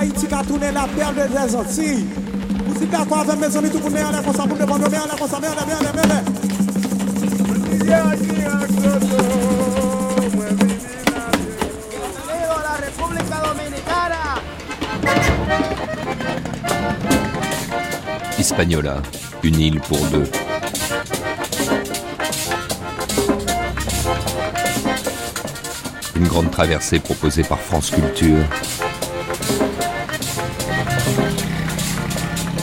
Haïti qui a tourné la perle des Antilles. Vous êtes d'accord avec mes amis, tout le monde est en l'air comme ça, vous devez en l'air comme ça, merde, merde, merde. la República Dominicana! Hispaniola, une île pour deux. Une grande traversée proposée par France Culture.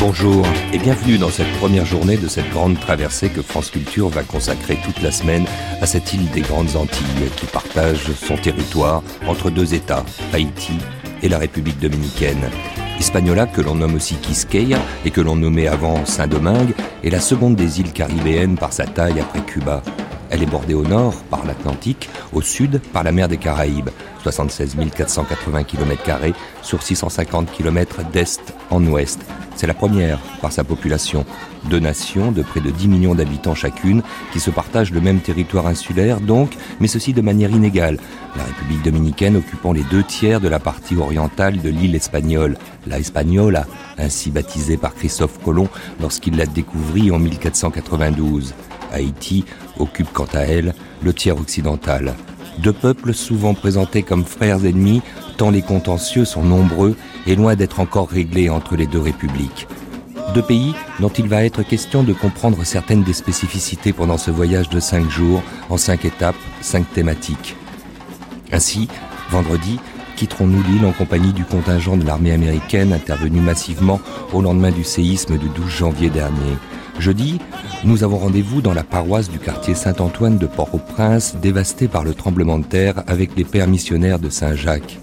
Bonjour et bienvenue dans cette première journée de cette grande traversée que France Culture va consacrer toute la semaine à cette île des Grandes Antilles qui partage son territoire entre deux États, Haïti et la République dominicaine. Hispaniola, que l'on nomme aussi Quisqueya et que l'on nommait avant Saint-Domingue, est la seconde des îles caribéennes par sa taille après Cuba. Elle est bordée au nord par l'Atlantique, au sud par la mer des Caraïbes, 76 480 km sur 650 km d'est en ouest. C'est la première par sa population. Deux nations de près de 10 millions d'habitants chacune qui se partagent le même territoire insulaire donc, mais ceci de manière inégale. La République dominicaine occupant les deux tiers de la partie orientale de l'île espagnole, la Hispaniola, ainsi baptisée par Christophe Colomb lorsqu'il la découvrit en 1492. Haïti occupe quant à elle le tiers occidental. Deux peuples souvent présentés comme frères ennemis, tant les contentieux sont nombreux et loin d'être encore réglés entre les deux républiques. Deux pays dont il va être question de comprendre certaines des spécificités pendant ce voyage de cinq jours, en cinq étapes, cinq thématiques. Ainsi, vendredi, quitterons-nous l'île en compagnie du contingent de l'armée américaine intervenu massivement au lendemain du séisme du 12 janvier dernier? Jeudi, nous avons rendez-vous dans la paroisse du quartier Saint-Antoine de Port-au-Prince, dévastée par le tremblement de terre avec les pères missionnaires de Saint-Jacques.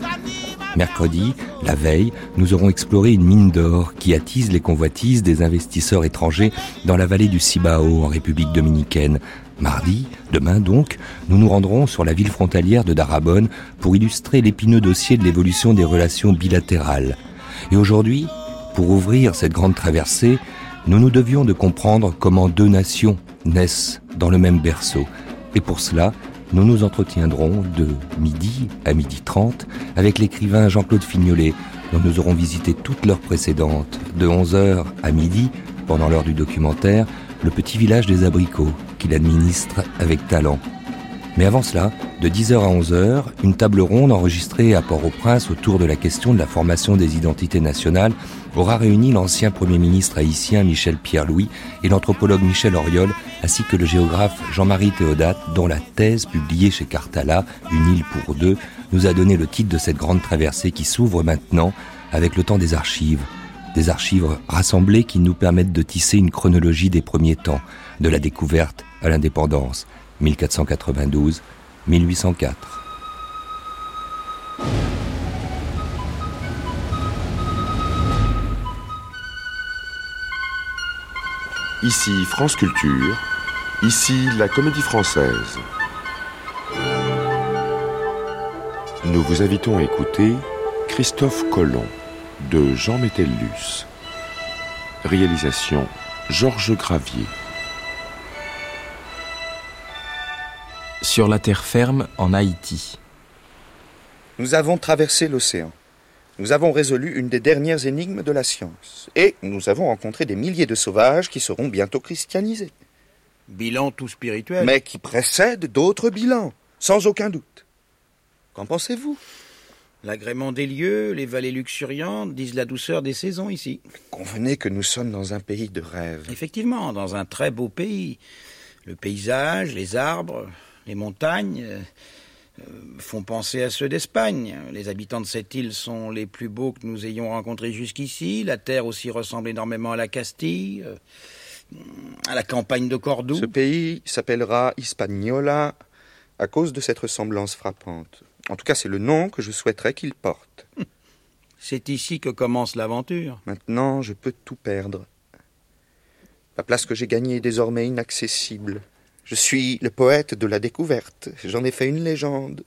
Mercredi, la veille, nous aurons exploré une mine d'or qui attise les convoitises des investisseurs étrangers dans la vallée du Cibao en République dominicaine. Mardi, demain donc, nous nous rendrons sur la ville frontalière de Darabonne pour illustrer l'épineux dossier de l'évolution des relations bilatérales. Et aujourd'hui, pour ouvrir cette grande traversée, nous nous devions de comprendre comment deux nations naissent dans le même berceau. Et pour cela, nous nous entretiendrons de midi à midi 30 avec l'écrivain Jean-Claude Fignolet, dont nous aurons visité toutes leurs précédentes, de 11h à midi, pendant l'heure du documentaire, le petit village des abricots, qu'il administre avec talent. Mais avant cela, de 10h à 11h, une table ronde enregistrée à Port-au-Prince autour de la question de la formation des identités nationales aura réuni l'ancien Premier ministre haïtien Michel Pierre-Louis et l'anthropologue Michel Oriol, ainsi que le géographe Jean-Marie Théodate, dont la thèse publiée chez Cartala, Une île pour deux, nous a donné le titre de cette grande traversée qui s'ouvre maintenant avec le temps des archives. Des archives rassemblées qui nous permettent de tisser une chronologie des premiers temps, de la découverte à l'indépendance, 1492, Ici France Culture, ici la Comédie Française. Nous vous invitons à écouter Christophe Colomb de Jean Métellus. Réalisation Georges Gravier. Sur la terre ferme en Haïti. Nous avons traversé l'océan. Nous avons résolu une des dernières énigmes de la science. Et nous avons rencontré des milliers de sauvages qui seront bientôt christianisés. Bilan tout spirituel. Mais qui précèdent d'autres bilans, sans aucun doute. Qu'en pensez-vous? L'agrément des lieux, les vallées luxuriantes disent la douceur des saisons ici. Convenez que nous sommes dans un pays de rêve. Effectivement, dans un très beau pays. Le paysage, les arbres, les montagnes font penser à ceux d'Espagne. Les habitants de cette île sont les plus beaux que nous ayons rencontrés jusqu'ici. La terre aussi ressemble énormément à la Castille, euh, à la campagne de Cordoue. Ce pays s'appellera Hispaniola à cause de cette ressemblance frappante. En tout cas, c'est le nom que je souhaiterais qu'il porte. C'est ici que commence l'aventure. Maintenant, je peux tout perdre. La place que j'ai gagnée est désormais inaccessible. Je suis le poète de la découverte. J'en ai fait une légende,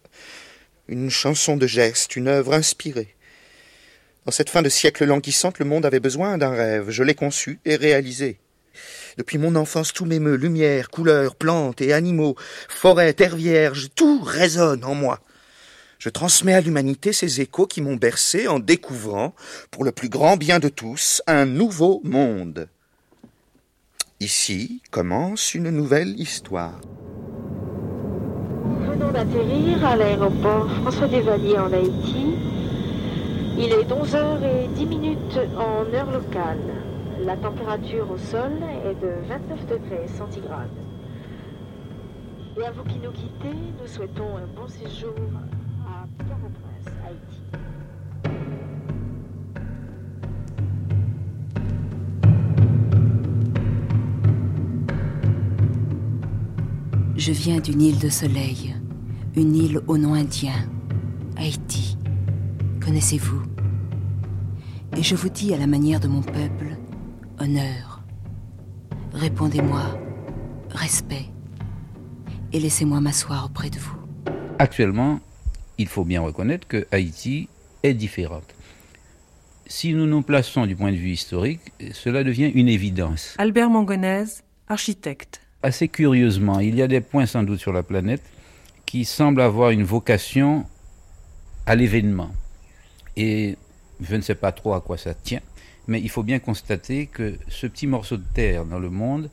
une chanson de geste, une œuvre inspirée. Dans cette fin de siècle languissante, le monde avait besoin d'un rêve. Je l'ai conçu et réalisé. Depuis mon enfance, tout m'émeut, lumière, couleurs, plantes et animaux, forêts, terre vierge, tout résonne en moi. Je transmets à l'humanité ces échos qui m'ont bercé en découvrant, pour le plus grand bien de tous, un nouveau monde. Ici commence une nouvelle histoire. Nous venons d'atterrir à l'aéroport François Desvaliers en Haïti. Il est 11h10 minutes en heure locale. La température au sol est de 29 degrés centigrades. Et à vous qui nous quittez, nous souhaitons un bon séjour à Je viens d'une île de soleil, une île au nom indien, Haïti. Connaissez-vous? Et je vous dis à la manière de mon peuple, honneur. Répondez-moi, respect. Et laissez-moi m'asseoir auprès de vous. Actuellement, il faut bien reconnaître que Haïti est différente. Si nous nous plaçons du point de vue historique, cela devient une évidence. Albert Mangonèse, architecte. Assez curieusement, il y a des points sans doute sur la planète qui semblent avoir une vocation à l'événement. Et je ne sais pas trop à quoi ça tient, mais il faut bien constater que ce petit morceau de terre dans le monde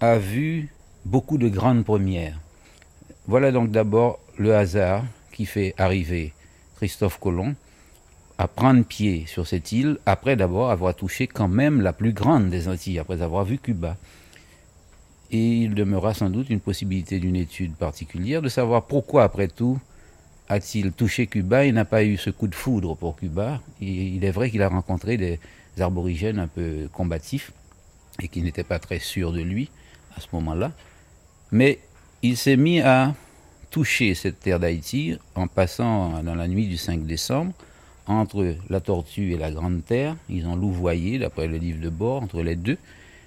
a vu beaucoup de grandes premières. Voilà donc d'abord le hasard qui fait arriver Christophe Colomb à prendre pied sur cette île après d'abord avoir touché quand même la plus grande des Antilles, après avoir vu Cuba. Et il demeurera sans doute une possibilité d'une étude particulière de savoir pourquoi, après tout, a-t-il touché Cuba et n'a pas eu ce coup de foudre pour Cuba. il est vrai qu'il a rencontré des aborigènes un peu combatifs et qui n'étaient pas très sûrs de lui à ce moment-là. Mais il s'est mis à toucher cette terre d'Haïti en passant dans la nuit du 5 décembre entre la Tortue et la Grande Terre. Ils ont louvoyé, d'après le livre de bord, entre les deux.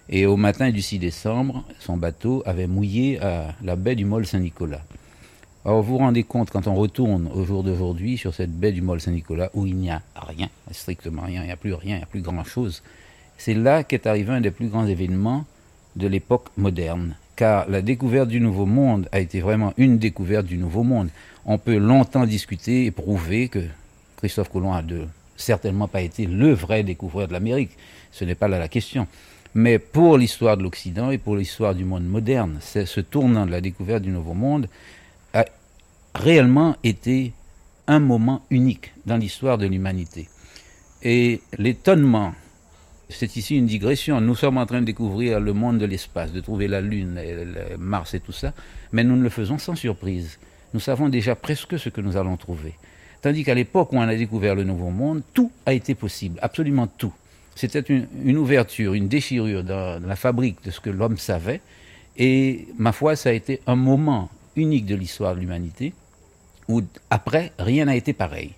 Et au matin du 6 décembre, son bateau avait mouillé à la baie du Mol Saint-Nicolas. Alors vous vous rendez compte, quand on retourne au jour d'aujourd'hui sur cette baie du Mol Saint-Nicolas, où il n'y a rien, strictement rien, il n'y a plus rien, il n'y a plus grand-chose, c'est là qu'est arrivé un des plus grands événements de l'époque moderne. Car la découverte du Nouveau Monde a été vraiment une découverte du Nouveau Monde. On peut longtemps discuter et prouver que Christophe Colomb a certainement pas été le vrai découvreur de l'Amérique. Ce n'est pas là la question. Mais pour l'histoire de l'Occident et pour l'histoire du monde moderne, ce tournant de la découverte du Nouveau Monde a réellement été un moment unique dans l'histoire de l'humanité. Et l'étonnement, c'est ici une digression, nous sommes en train de découvrir le monde de l'espace, de trouver la Lune, et Mars et tout ça, mais nous ne le faisons sans surprise. Nous savons déjà presque ce que nous allons trouver. Tandis qu'à l'époque où on a découvert le Nouveau Monde, tout a été possible, absolument tout. C'était une, ouverture, une déchirure dans, la fabrique de ce que l'homme savait, et ma foi, ça a été un moment unique de l'histoire de l'humanité, où après, rien n'a été pareil.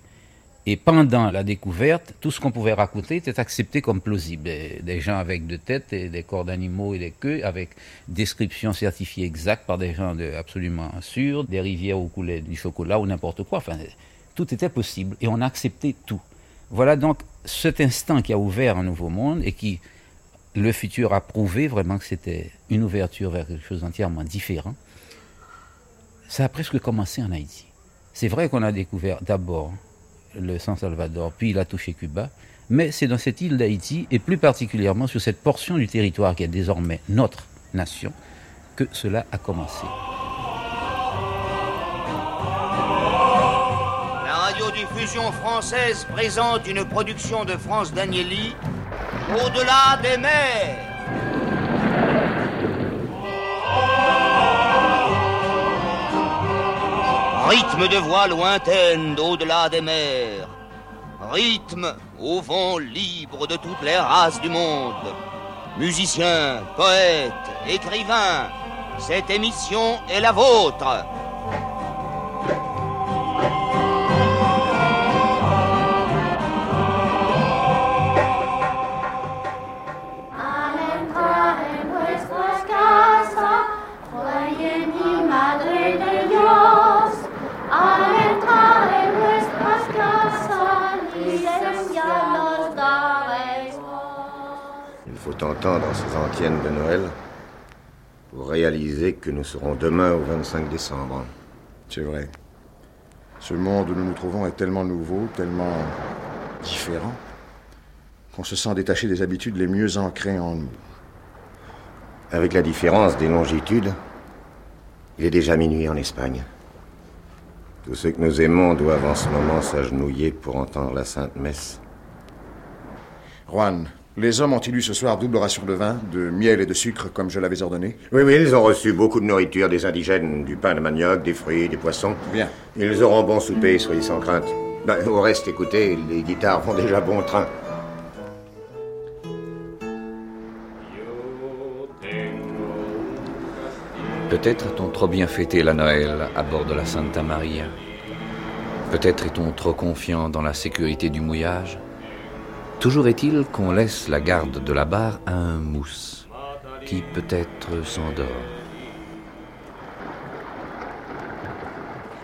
Et pendant la découverte, tout ce qu'on pouvait raconter était accepté comme plausible. Des, gens avec deux têtes et des corps d'animaux et des queues, avec descriptions certifiées exactes par des gens de, absolument sûrs, des rivières où coulait du chocolat ou n'importe quoi. Enfin, tout était possible et on a accepté tout. Voilà donc cet instant qui a ouvert un nouveau monde et qui, le futur a prouvé vraiment que c'était une ouverture vers quelque chose d'entièrement différent. Ça a presque commencé en Haïti. C'est vrai qu'on a découvert d'abord le San Salvador, puis il a touché Cuba, mais c'est dans cette île d'Haïti, et plus particulièrement sur cette portion du territoire qui est désormais notre nation, que cela a commencé. Radiodiffusion française présente une production de France Danieli, Au-delà des mers. Rythme de voix lointaine d'au-delà des mers. Rythme au vent libre de toutes les races du monde. Musiciens, poètes, écrivains, cette émission est la vôtre. Faut entendre ces antiennes de Noël pour réaliser que nous serons demain au 25 décembre. C'est vrai. Ce monde où nous nous trouvons est tellement nouveau, tellement différent, qu'on se sent détaché des habitudes les mieux ancrées en nous. Avec la différence des longitudes, il est déjà minuit en Espagne. Tous ceux que nous aimons doivent en ce moment s'agenouiller pour entendre la Sainte Messe. Juan, les hommes ont-ils eu ce soir double ration de vin, de miel et de sucre comme je l'avais ordonné Oui, oui, ils ont reçu beaucoup de nourriture des indigènes, du pain de manioc, des fruits, des poissons. Bien. Ils auront bon souper, soyez sans crainte. Ben, au reste, écoutez, les guitares vont déjà bon train. Peut-être a-t-on trop bien fêté la Noël à bord de la Santa Maria. Peut-être est-on trop confiant dans la sécurité du mouillage. Toujours est-il qu'on laisse la garde de la barre à un mousse, qui peut-être s'endort.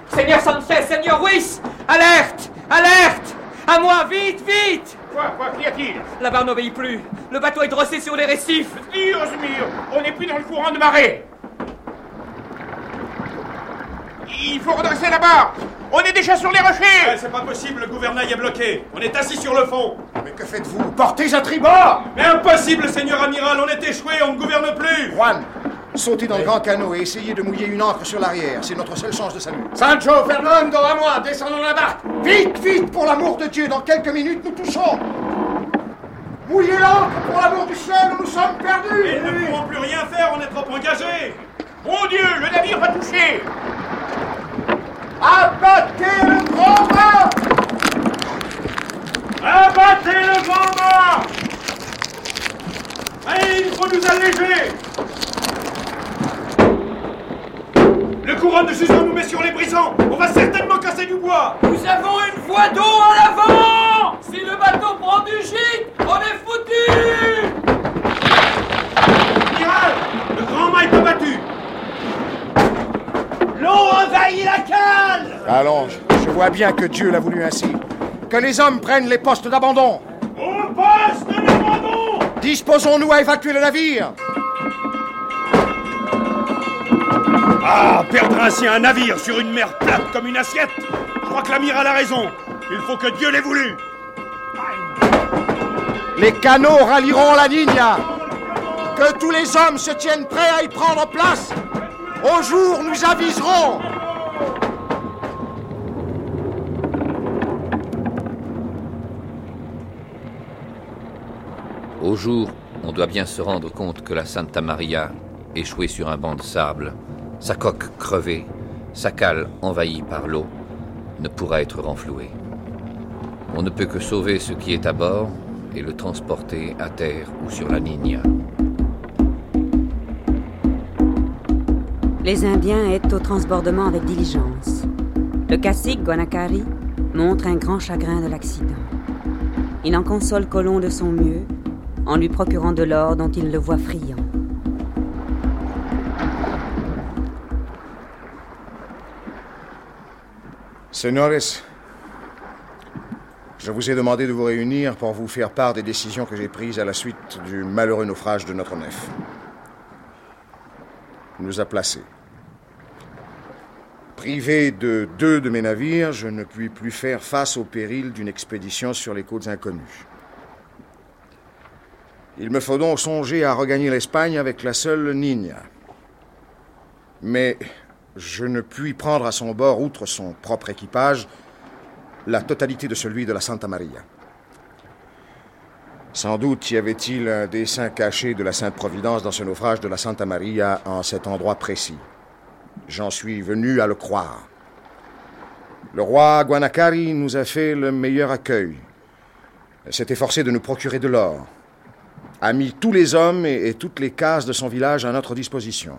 Seigneur Sanchez, Seigneur Ruiz Alerte Alerte À moi, vite, vite Quoi, quoi, qu'y a-t-il? La barre n'obéit plus. Le bateau est drossé sur les récifs. Dios mio On n'est plus dans le courant de marée Il faut redresser la barre On est déjà sur les rochers. Ouais, c'est pas possible, le gouvernail est bloqué. On est assis sur le fond. Mais que faites-vous? Portez à tribord. Mais impossible, seigneur amiral, on est échoué, on ne gouverne plus. Juan, sautez dans le grand canot et essayez de mouiller une ancre sur l'arrière. C'est notre seule chance de salut. Sancho, Fernando, à moi Descendons la barque Vite, vite, pour l'amour de Dieu, dans quelques minutes nous touchons. Mouillez l'ancre, pour l'amour du ciel, nous sommes perdus. Ils ne pourront plus rien faire, on est trop engagés. Mon Dieu, le navire va toucher Abattez le grand mât Abattez le grand mât Allez, il faut nous alléger. Le courant de Jusant nous met sur les brisants. On va certainement casser du bois. Nous avons une voie d'eau en avant. Si le bateau prend du gîte, on est foutu. Amiral Le grand mât est abattu L'eau envahit la cale Allons, je vois bien que Dieu l'a voulu ainsi. Que les hommes prennent les postes d'abandon. Au poste d'abandon Disposons-nous à évacuer le navire. Ah, perdre ainsi un navire sur une mer plate comme une assiette Je crois que l'amiral a raison. Il faut que Dieu l'ait voulu. Les canots rallieront la Nina. Que tous les hommes se tiennent prêts à y prendre place. Au jour, nous aviserons. Au jour, on doit bien se rendre compte que la Santa Maria, échouée sur un banc de sable, sa coque crevée, sa cale envahie par l'eau, ne pourra être renflouée. On ne peut que sauver ce qui est à bord et le transporter à terre ou sur la Nina. Les Indiens aident au transbordement avec diligence. Le cacique Guanacari montre un grand chagrin de l'accident. Il en console Colomb de son mieux en lui procurant de l'or dont il le voit friand. Senores, je vous ai demandé de vous réunir pour vous faire part des décisions que j'ai prises à la suite du malheureux naufrage de notre nef. Nous a placés. Privé de deux de mes navires, je ne puis plus faire face au péril d'une expédition sur les côtes inconnues. Il me faut donc songer à regagner l'Espagne avec la seule Nina. Mais je ne puis prendre à son bord, outre son propre équipage, la totalité de celui de la Santa Maria. Sans doute y avait-il un dessein caché de la Sainte Providence dans ce naufrage de la Santa Maria en cet endroit précis. J'en suis venu à le croire. Le roi Guanacari nous a fait le meilleur accueil. S'est efforcé de nous procurer de l'or. A mis tous les hommes et toutes les cases de son village à notre disposition.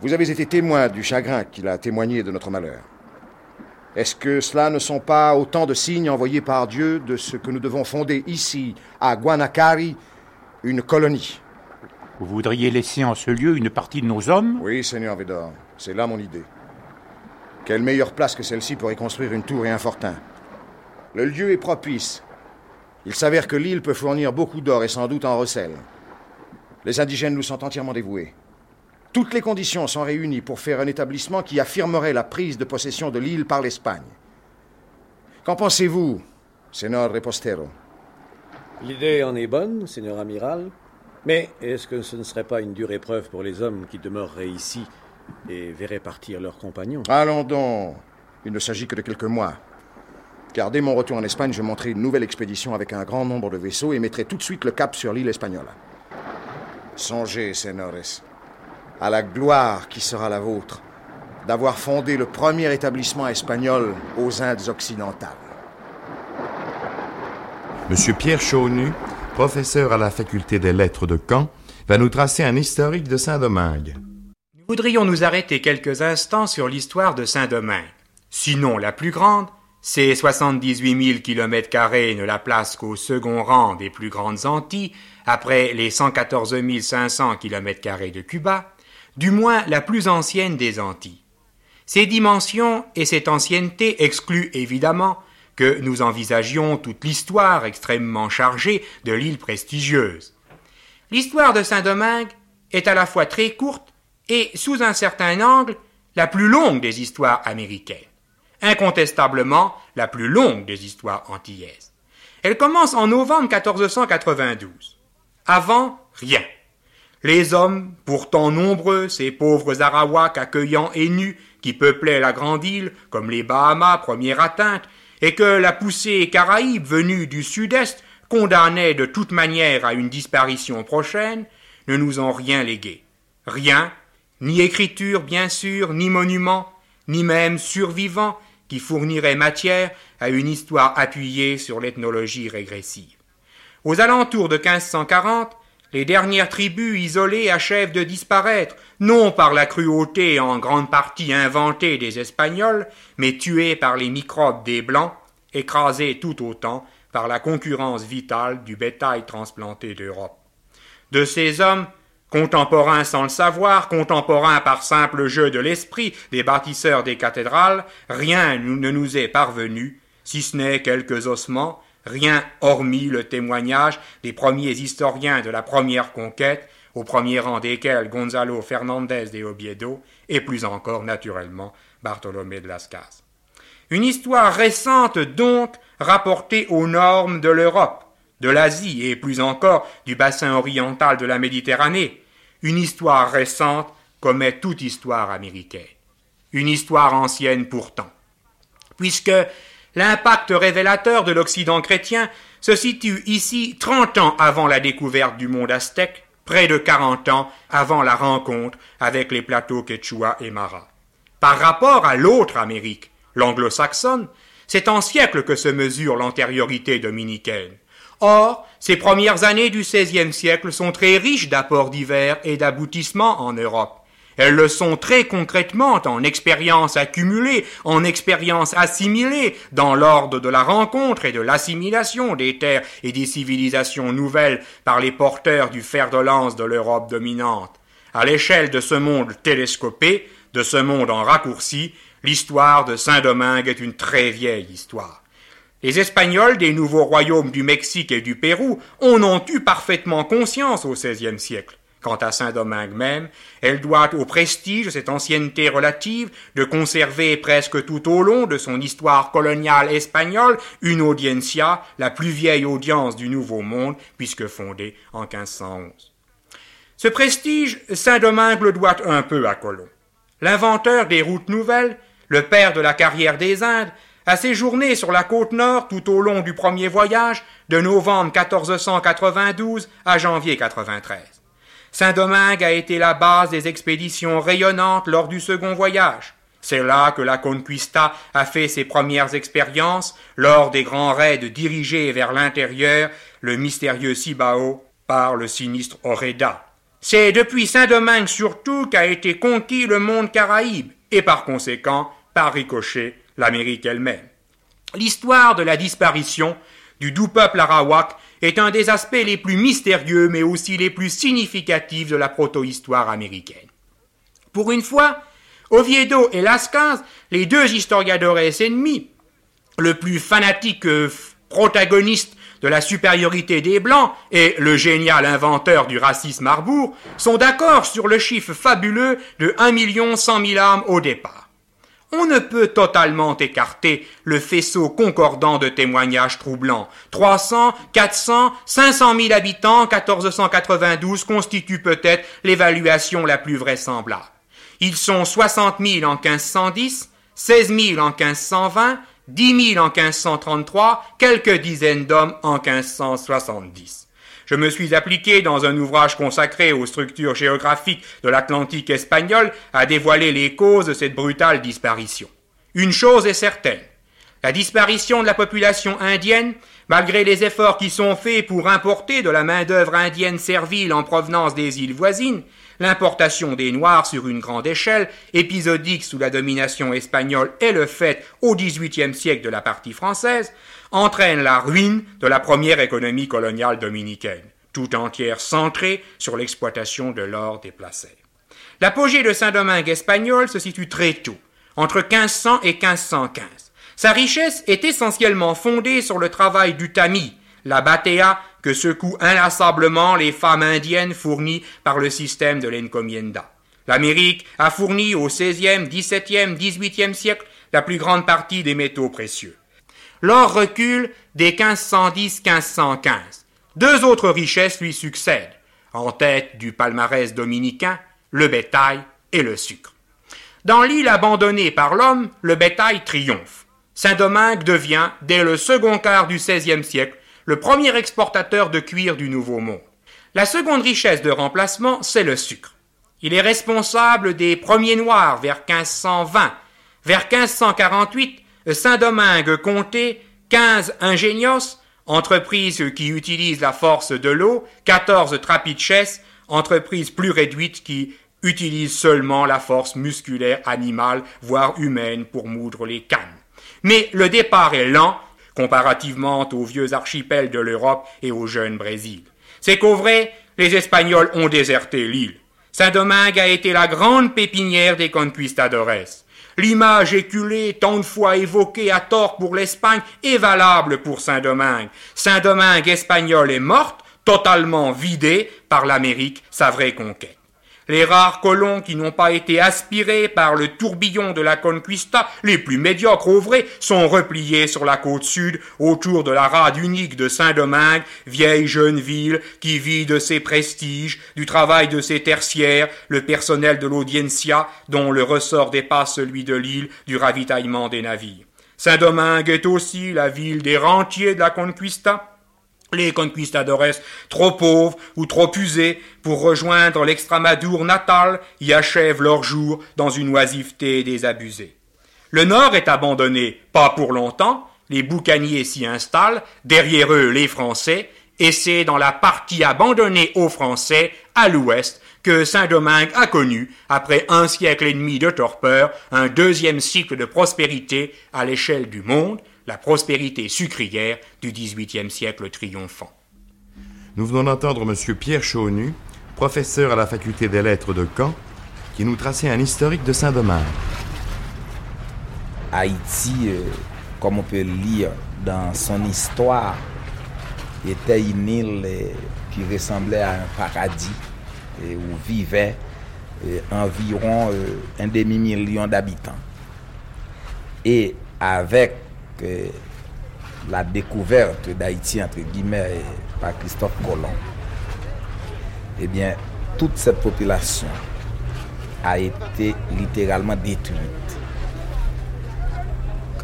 Vous avez été témoin du chagrin qu'il a témoigné de notre malheur. Est-ce que cela ne sont pas autant de signes envoyés par Dieu de ce que nous devons fonder ici, à Guanacari, une colonie? Vous voudriez laisser en ce lieu une partie de nos hommes? Oui, Seigneur Védor, c'est là mon idée. Quelle meilleure place que celle-ci pour y construire une tour et un fortin? Le lieu est propice. Il s'avère que l'île peut fournir beaucoup d'or et sans doute en recel. Les indigènes nous sont entièrement dévoués. Toutes les conditions sont réunies pour faire un établissement qui affirmerait la prise de possession de l'île par l'Espagne. Qu'en pensez-vous, Senor Repostero? L'idée en est bonne, Seigneur Amiral. Mais est-ce que ce ne serait pas une dure épreuve pour les hommes qui demeureraient ici et verraient partir leurs compagnons? Allons donc. Il ne s'agit que de quelques mois. Car dès mon retour en Espagne, je monterai une nouvelle expédition avec un grand nombre de vaisseaux et mettrai tout de suite le cap sur l'île espagnole. Songez, senores, à la gloire qui sera la vôtre d'avoir fondé le premier établissement espagnol aux Indes occidentales. Monsieur Pierre Chaunu, professeur à la faculté des lettres de Caen, va nous tracer un historique de Saint-Domingue. Nous voudrions nous arrêter quelques instants sur l'histoire de Saint-Domingue. Sinon la plus grande, ces 78 000 kilomètres carrés ne la placent qu'au second rang des plus grandes Antilles, après les 114 500 kilomètres carrés de Cuba, du moins la plus ancienne des Antilles. Ces dimensions et cette ancienneté excluent évidemment que nous envisagions toute l'histoire extrêmement chargée de l'île prestigieuse. L'histoire de Saint-Domingue est à la fois très courte et, sous un certain angle, la plus longue des histoires américaines. Incontestablement la plus longue des histoires antillaises. Elle commence en novembre 1492. Avant, rien. Les hommes, pourtant nombreux, ces pauvres Arawaks accueillants et nus, qui peuplaient la grande île, comme les Bahamas, première atteinte, et que la poussée caraïbe venue du sud-est condamnait de toute manière à une disparition prochaine, ne nous ont rien légué. Rien, ni écriture bien sûr, ni monument, ni même survivant qui fournirait matière à une histoire appuyée sur l'ethnologie régressive. Aux alentours de 1540, les dernières tribus isolées achèvent de disparaître, non par la cruauté en grande partie inventée des Espagnols, mais tuées par les microbes des Blancs, écrasées tout autant par la concurrence vitale du bétail transplanté d'Europe. De ces hommes, contemporains sans le savoir, contemporains par simple jeu de l'esprit des bâtisseurs des cathédrales, rien ne nous est parvenu, si ce n'est quelques ossements, rien hormis le témoignage des premiers historiens de la première conquête, au premier rang desquels Gonzalo Fernandez de Oviedo, et plus encore naturellement Bartolomé de Las Casas. Une histoire récente donc rapportée aux normes de l'Europe, de l'Asie et plus encore du bassin oriental de la Méditerranée. Une histoire récente comme est toute histoire américaine. Une histoire ancienne pourtant. Puisque L'impact révélateur de l'Occident chrétien se situe ici trente ans avant la découverte du monde aztèque, près de quarante ans avant la rencontre avec les plateaux Quechua et Mara. Par rapport à l'autre Amérique, l'anglo-saxonne, c'est en siècles que se mesure l'antériorité dominicaine. Or, ces premières années du XVIe siècle sont très riches d'apports divers et d'aboutissements en Europe. Elles le sont très concrètement en expérience accumulée, en expérience assimilée, dans l'ordre de la rencontre et de l'assimilation des terres et des civilisations nouvelles par les porteurs du fer de lance de l'Europe dominante. À l'échelle de ce monde télescopé, de ce monde en raccourci, l'histoire de Saint-Domingue est une très vieille histoire. Les Espagnols des nouveaux royaumes du Mexique et du Pérou en ont eu parfaitement conscience au XVIe siècle. Quant à Saint-Domingue même, elle doit au prestige de cette ancienneté relative de conserver presque tout au long de son histoire coloniale espagnole une audiencia, la plus vieille audience du Nouveau Monde, puisque fondée en 1511. Ce prestige, Saint-Domingue le doit un peu à Colomb. L'inventeur des routes nouvelles, le père de la carrière des Indes, a séjourné sur la côte nord tout au long du premier voyage, de novembre 1492 à janvier 93. Saint-Domingue a été la base des expéditions rayonnantes lors du second voyage. C'est là que la Conquista a fait ses premières expériences lors des grands raids dirigés vers l'intérieur, le mystérieux Cibao par le sinistre Oreda. C'est depuis Saint-Domingue surtout qu'a été conquis le monde caraïbe et par conséquent, par ricochet, l'Amérique elle-même. L'histoire de la disparition du doux peuple arawak est un des aspects les plus mystérieux mais aussi les plus significatifs de la proto-histoire américaine. Pour une fois, Oviedo et Lascaz, les deux historiadores ennemis, le plus fanatique protagoniste de la supériorité des Blancs et le génial inventeur du racisme Arbour sont d'accord sur le chiffre fabuleux de 1 million 100 000 âmes au départ. On ne peut totalement écarter le faisceau concordant de témoignages troublants. 300, 400, 500 000 habitants en 1492 constituent peut-être l'évaluation la plus vraisemblable. Ils sont 60 000 en 1510, 16 000 en 1520, 10 000 en 1533, quelques dizaines d'hommes en 1570. Je me suis appliqué dans un ouvrage consacré aux structures géographiques de l'Atlantique espagnol à dévoiler les causes de cette brutale disparition. Une chose est certaine. La disparition de la population indienne, malgré les efforts qui sont faits pour importer de la main-d'œuvre indienne servile en provenance des îles voisines, L'importation des Noirs sur une grande échelle, épisodique sous la domination espagnole et le fait au XVIIIe siècle de la partie française, entraîne la ruine de la première économie coloniale dominicaine, tout entière centrée sur l'exploitation de l'or des placers. L'apogée de Saint-Domingue espagnol se situe très tôt, entre 1500 et 1515. Sa richesse est essentiellement fondée sur le travail du tamis, la batea que secouent inlassablement les femmes indiennes fournies par le système de l'encomienda. L'Amérique a fourni au XVIe, XVIIe, XVIIIe siècle la plus grande partie des métaux précieux. L'or recule dès 1510-1515. Deux autres richesses lui succèdent, en tête du palmarès dominicain, le bétail et le sucre. Dans l'île abandonnée par l'homme, le bétail triomphe. Saint-Domingue devient, dès le second quart du XVIe siècle, le premier exportateur de cuir du Nouveau Monde. La seconde richesse de remplacement, c'est le sucre. Il est responsable des premiers noirs vers 1520. Vers 1548, Saint-Domingue comptait 15 ingénios, entreprises qui utilisent la force de l'eau, 14 trapiches, entreprises plus réduites qui utilisent seulement la force musculaire animale, voire humaine, pour moudre les cannes. Mais le départ est lent comparativement aux vieux archipels de l'Europe et au jeune Brésil. C'est qu'au vrai, les Espagnols ont déserté l'île. Saint-Domingue a été la grande pépinière des conquistadores. L'image éculée, tant de fois évoquée à tort pour l'Espagne, est valable pour Saint-Domingue. Saint-Domingue espagnol est morte, totalement vidée par l'Amérique, sa vraie conquête. Les rares colons qui n'ont pas été aspirés par le tourbillon de la conquista, les plus médiocres au vrai, sont repliés sur la côte sud, autour de la rade unique de Saint-Domingue, vieille jeune ville qui vit de ses prestiges, du travail de ses tertiaires, le personnel de l'audiencia, dont le ressort dépasse celui de l'île, du ravitaillement des navires. Saint-Domingue est aussi la ville des rentiers de la conquista, les conquistadores, trop pauvres ou trop usés pour rejoindre l'Extramadour natal, y achèvent leur jour dans une oisiveté désabusée. Le nord est abandonné, pas pour longtemps, les boucaniers s'y installent, derrière eux les Français, et c'est dans la partie abandonnée aux Français, à l'ouest, que Saint-Domingue a connu, après un siècle et demi de torpeur, un deuxième cycle de prospérité à l'échelle du monde, la prospérité sucrière du XVIIIe siècle triomphant. Nous venons d'entendre M. Pierre Chaunu, professeur à la faculté des lettres de Caen, qui nous traçait un historique de Saint-Domingue. Haïti, euh, comme on peut le lire dans son histoire, était une île euh, qui ressemblait à un paradis et où vivaient euh, environ un demi-million d'habitants. Et avec la découverte d'Haïti, entre guillemets, par Christophe Colomb, eh bien, toute cette population a été littéralement détruite.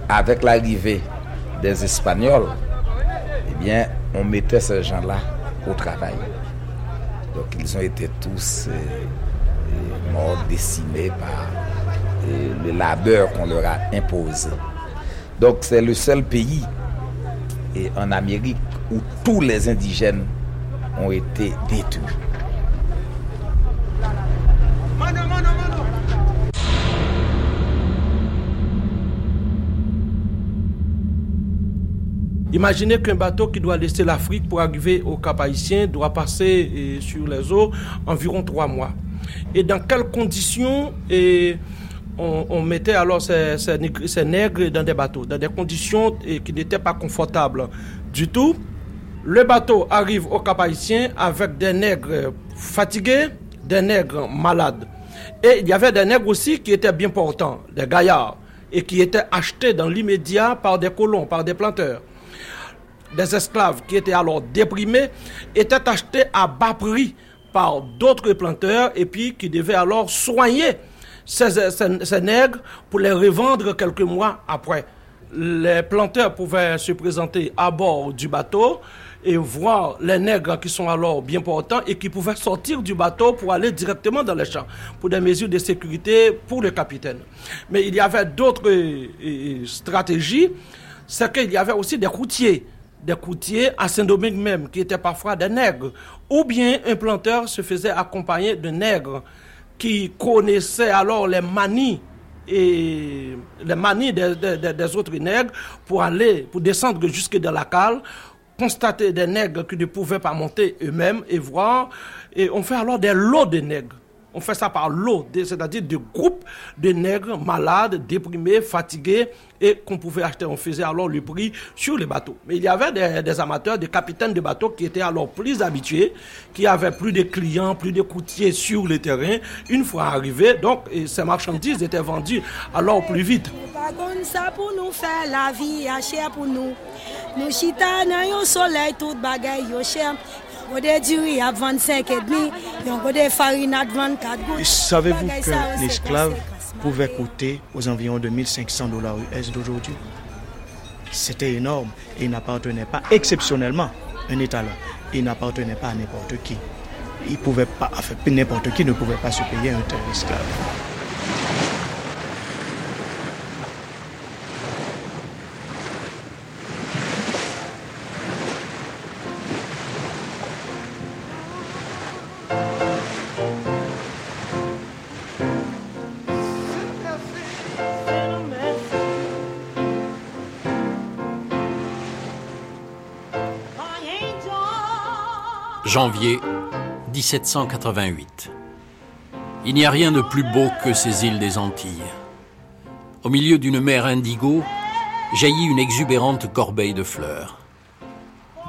Avec l'arrivée des Espagnols, eh bien, on mettait ces gens-là au travail. Donc, ils ont été tous euh, euh, morts, décimés par euh, le labeur qu'on leur a imposé. Donc c'est le seul pays et en Amérique où tous les indigènes ont été détruits. Imaginez qu'un bateau qui doit laisser l'Afrique pour arriver au Cap Haïtien doit passer eh, sur les eaux environ trois mois. Et dans quelles conditions et on, mettait alors ces, nègres dans des bateaux, dans des conditions qui n'étaient pas confortables du tout. Le bateau arrive au Cap Haïtien avec des nègres fatigués, des nègres malades. Et il y avait des nègres aussi qui étaient bien portants, des gaillards, et qui étaient achetés dans l'immédiat par des colons, par des planteurs. Des esclaves qui étaient alors déprimés étaient achetés à bas prix par d'autres planteurs et puis qui devaient alors soigner ces, ces- ces nègres pour les revendre quelques mois après. Les planteurs pouvaient se présenter à bord du bateau et voir les nègres qui sont alors bien portants et qui pouvaient sortir du bateau pour aller directement dans les champs pour des mesures de sécurité pour le capitaine. Mais il y avait d'autres euh, euh, stratégies, c'est qu'il y avait aussi des routiers des coutiers à Saint-Domingue même, qui étaient parfois des nègres. Ou bien un planteur se faisait accompagner de nègres qui connaissaient alors les manies et les manies des- des autres nègres pour aller, pour descendre jusque dans la cale, constater des nègres qui ne pouvaient pas monter eux-mêmes et voir. Et on fait alors des lots de nègres. On fait ça par lot, c'est-à-dire des groupes de nègres malades, déprimés, fatigués, et qu'on pouvait acheter. On faisait alors le prix sur les bateaux. Mais il y avait des, amateurs, des capitaines de bateaux qui étaient alors plus habitués, qui avaient plus de clients, plus de courtiers sur le terrain. Une fois arrivés, donc, ces marchandises étaient vendues alors plus vite. Pour nous la vie pour nous. Nous. On a du riz à 25 et demi, et on a des farines à 24 gouttes. Savez-vous que l'esclave pouvait coûter aux environs de 1500 dollars US d'aujourd'hui? C'était énorme et il n'appartenait pas exceptionnellement un étalon. Il n'appartenait pas à n'importe qui. Il pouvait pas, enfin, n'importe qui ne pouvait pas se payer un tel esclave. Janvier 1788. Il n'y a rien de plus beau que ces îles des Antilles. Au milieu d'une mer indigo jaillit une exubérante corbeille de fleurs.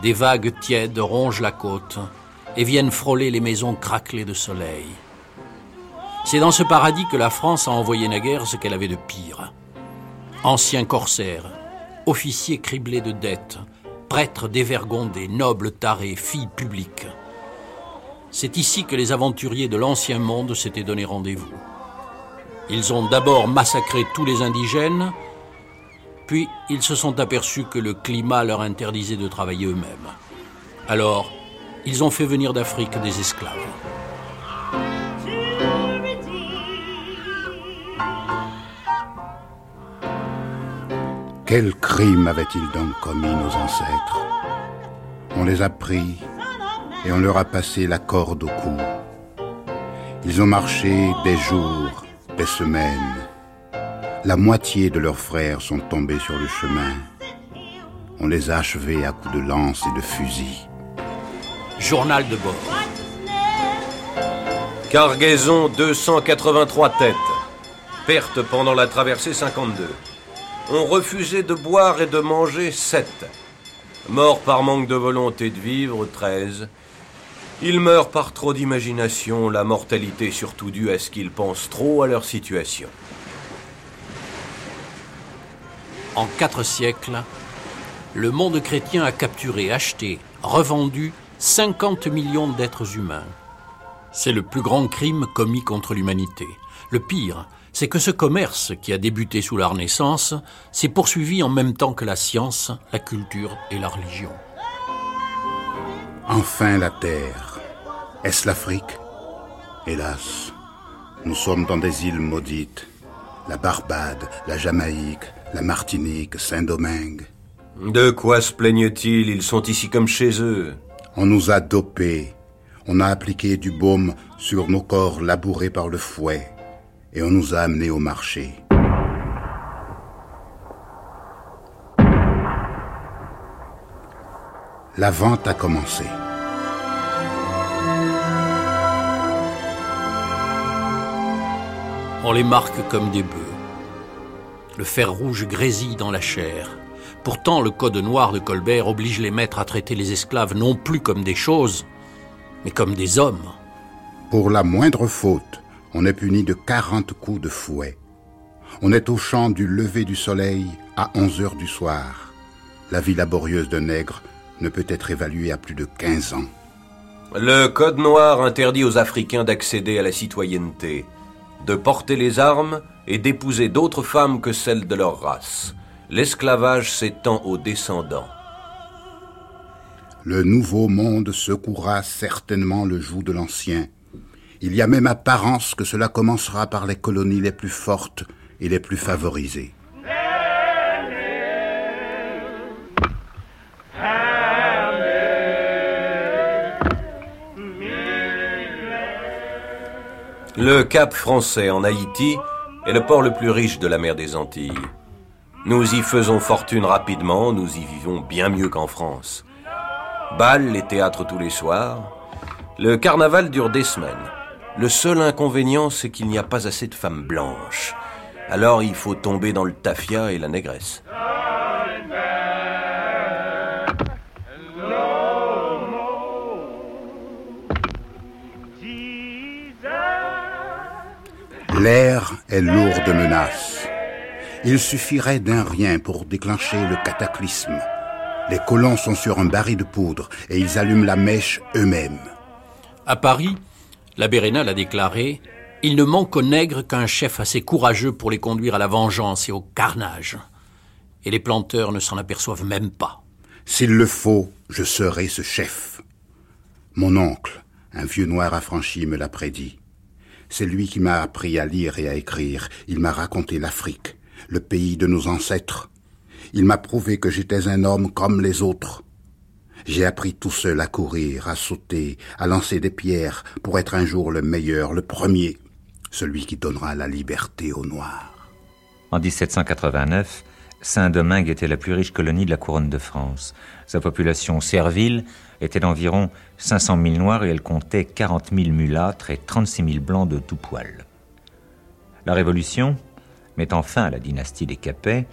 Des vagues tièdes rongent la côte et viennent frôler les maisons craquelées de soleil. C'est dans ce paradis que la France a envoyé naguère ce qu'elle avait de pire. Anciens corsaires, officiers criblés de dettes, prêtres dévergondés, nobles tarés, filles publiques. C'est ici que les aventuriers de l'ancien monde s'étaient donné rendez-vous. Ils ont d'abord massacré tous les indigènes, puis ils se sont aperçus que le climat leur interdisait de travailler eux-mêmes. Alors, ils ont fait venir d'Afrique des esclaves. Quel crime avaient-ils donc commis nos ancêtres? On les a pris et on leur a passé la corde au cou. Ils ont marché des jours, des semaines. La moitié de leurs frères sont tombés sur le chemin. On les a achevés à coups de lance et de fusil. Journal de bord. Cargaison 283 têtes. Perte pendant la traversée 52. On refusait de boire et de manger 7. Mort par manque de volonté de vivre 13. Ils meurent par trop d'imagination, la mortalité surtout due à ce qu'ils pensent trop à leur situation. En quatre siècles, le monde chrétien a capturé, acheté, revendu 50 millions d'êtres humains. C'est le plus grand crime commis contre l'humanité. Le pire, c'est que ce commerce, qui a débuté sous la Renaissance, s'est poursuivi en même temps que la science, la culture et la religion. Enfin la terre. Est-ce l'Afrique? Hélas, nous sommes dans des îles maudites. La Barbade, la Jamaïque, la Martinique, Saint-Domingue. De quoi se plaignent-ils? Ils sont ici comme chez eux. On nous a dopés. On a appliqué du baume sur nos corps labourés par le fouet. Et on nous a amenés au marché. La vente a commencé. On les marque comme des bœufs. Le fer rouge grésille dans la chair. Pourtant, le Code noir de Colbert oblige les maîtres à traiter les esclaves non plus comme des choses, mais comme des hommes. Pour la moindre faute, on est puni de 40 coups de fouet. On est au champ du lever du soleil à 11 heures du soir. La vie laborieuse d'un nègre ne peut être évaluée à plus de 15 ans. Le Code noir interdit aux Africains d'accéder à la citoyenneté, de porter les armes et d'épouser d'autres femmes que celles de leur race. L'esclavage s'étend aux descendants. Le nouveau monde secouera certainement le joug de l'ancien. Il y a même apparence que cela commencera par les colonies les plus fortes et les plus favorisées. Le Cap français en Haïti est le port le plus riche de la mer des Antilles. Nous y faisons fortune rapidement, nous y vivons bien mieux qu'en France. Bal, les théâtres tous les soirs. Le carnaval dure des semaines. Le seul inconvénient, c'est qu'il n'y a pas assez de femmes blanches. Alors il faut tomber dans le tafia et la négresse. L'air est lourd de menaces. Il suffirait d'un rien pour déclencher le cataclysme. Les colons sont sur un baril de poudre et ils allument la mèche eux-mêmes. À Paris, l'abbé Rénal a déclaré Il ne manque aux nègres qu'un chef assez courageux pour les conduire à la vengeance et au carnage. Et les planteurs ne s'en aperçoivent même pas. S'il le faut, je serai ce chef. Mon oncle, un vieux noir affranchi, me l'a prédit. C'est lui qui m'a appris à lire et à écrire. Il m'a raconté l'Afrique, le pays de nos ancêtres. Il m'a prouvé que j'étais un homme comme les autres. J'ai appris tout seul à courir, à sauter, à lancer des pierres pour être un jour le meilleur, le premier, celui qui donnera la liberté aux Noirs. En 1789, Saint-Domingue était la plus riche colonie de la couronne de France. Sa population servile était d'environ 500 000 noirs et elle comptait 40 000 mulâtres et 36 000 blancs de tout poil. La Révolution, mettant fin à la dynastie des Capets,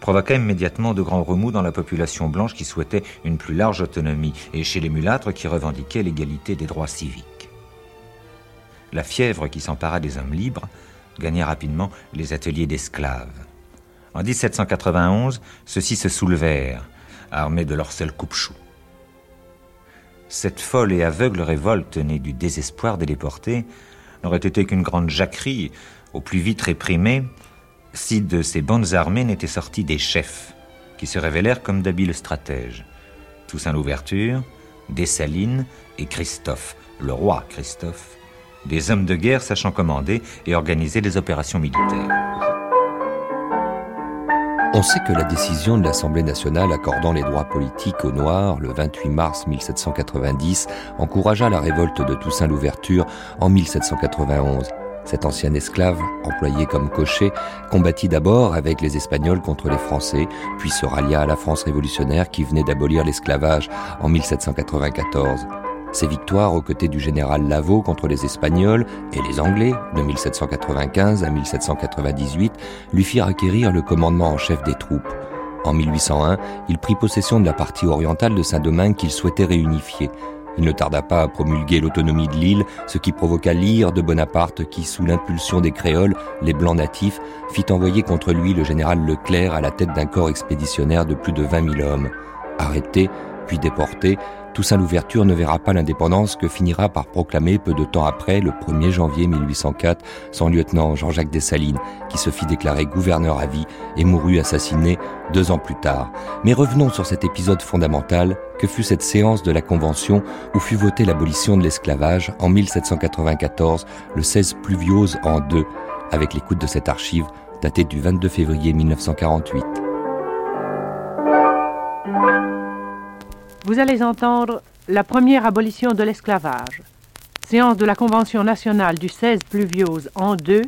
provoqua immédiatement de grands remous dans la population blanche qui souhaitait une plus large autonomie et chez les mulâtres qui revendiquaient l'égalité des droits civiques. La fièvre qui s'empara des hommes libres gagna rapidement les ateliers d'esclaves. En 1791, ceux-ci se soulevèrent, armés de leur seul coupe-chou. Cette folle et aveugle révolte née du désespoir des déportés n'aurait été qu'une grande jacquerie, au plus vite réprimée, si de ces bandes armées n'étaient sortis des chefs, qui se révélèrent comme d'habiles stratèges. Toussaint Louverture, Dessalines et Christophe, le roi Christophe, des hommes de guerre sachant commander et organiser des opérations militaires. On sait que la décision de l'Assemblée nationale accordant les droits politiques aux Noirs le 28 mars 1790 encouragea la révolte de Toussaint l'Ouverture en 1791. Cet ancien esclave, employé comme cocher, combattit d'abord avec les Espagnols contre les Français, puis se rallia à la France révolutionnaire qui venait d'abolir l'esclavage en 1794. Ses victoires aux côtés du général Lavaux contre les Espagnols et les Anglais de 1795 à 1798 lui firent acquérir le commandement en chef des troupes. En 1801, il prit possession de la partie orientale de Saint-Domingue qu'il souhaitait réunifier. Il ne tarda pas à promulguer l'autonomie de l'île, ce qui provoqua l'ire de Bonaparte qui, sous l'impulsion des créoles, les blancs natifs, fit envoyer contre lui le général Leclerc à la tête d'un corps expéditionnaire de plus de 20 000 hommes. Arrêté, puis déporté, Toussaint l'Ouverture ne verra pas l'indépendance que finira par proclamer peu de temps après, le 1er janvier 1804, son lieutenant Jean-Jacques Dessalines, qui se fit déclarer gouverneur à vie et mourut assassiné deux ans plus tard. Mais revenons sur cet épisode fondamental que fut cette séance de la Convention où fut votée l'abolition de l'esclavage en 1794, le 16 pluviose en deux, avec l'écoute de cette archive datée du 22 février 1948. Vous allez entendre la première abolition de l'esclavage. Séance de la Convention nationale du 16 pluviose en deux.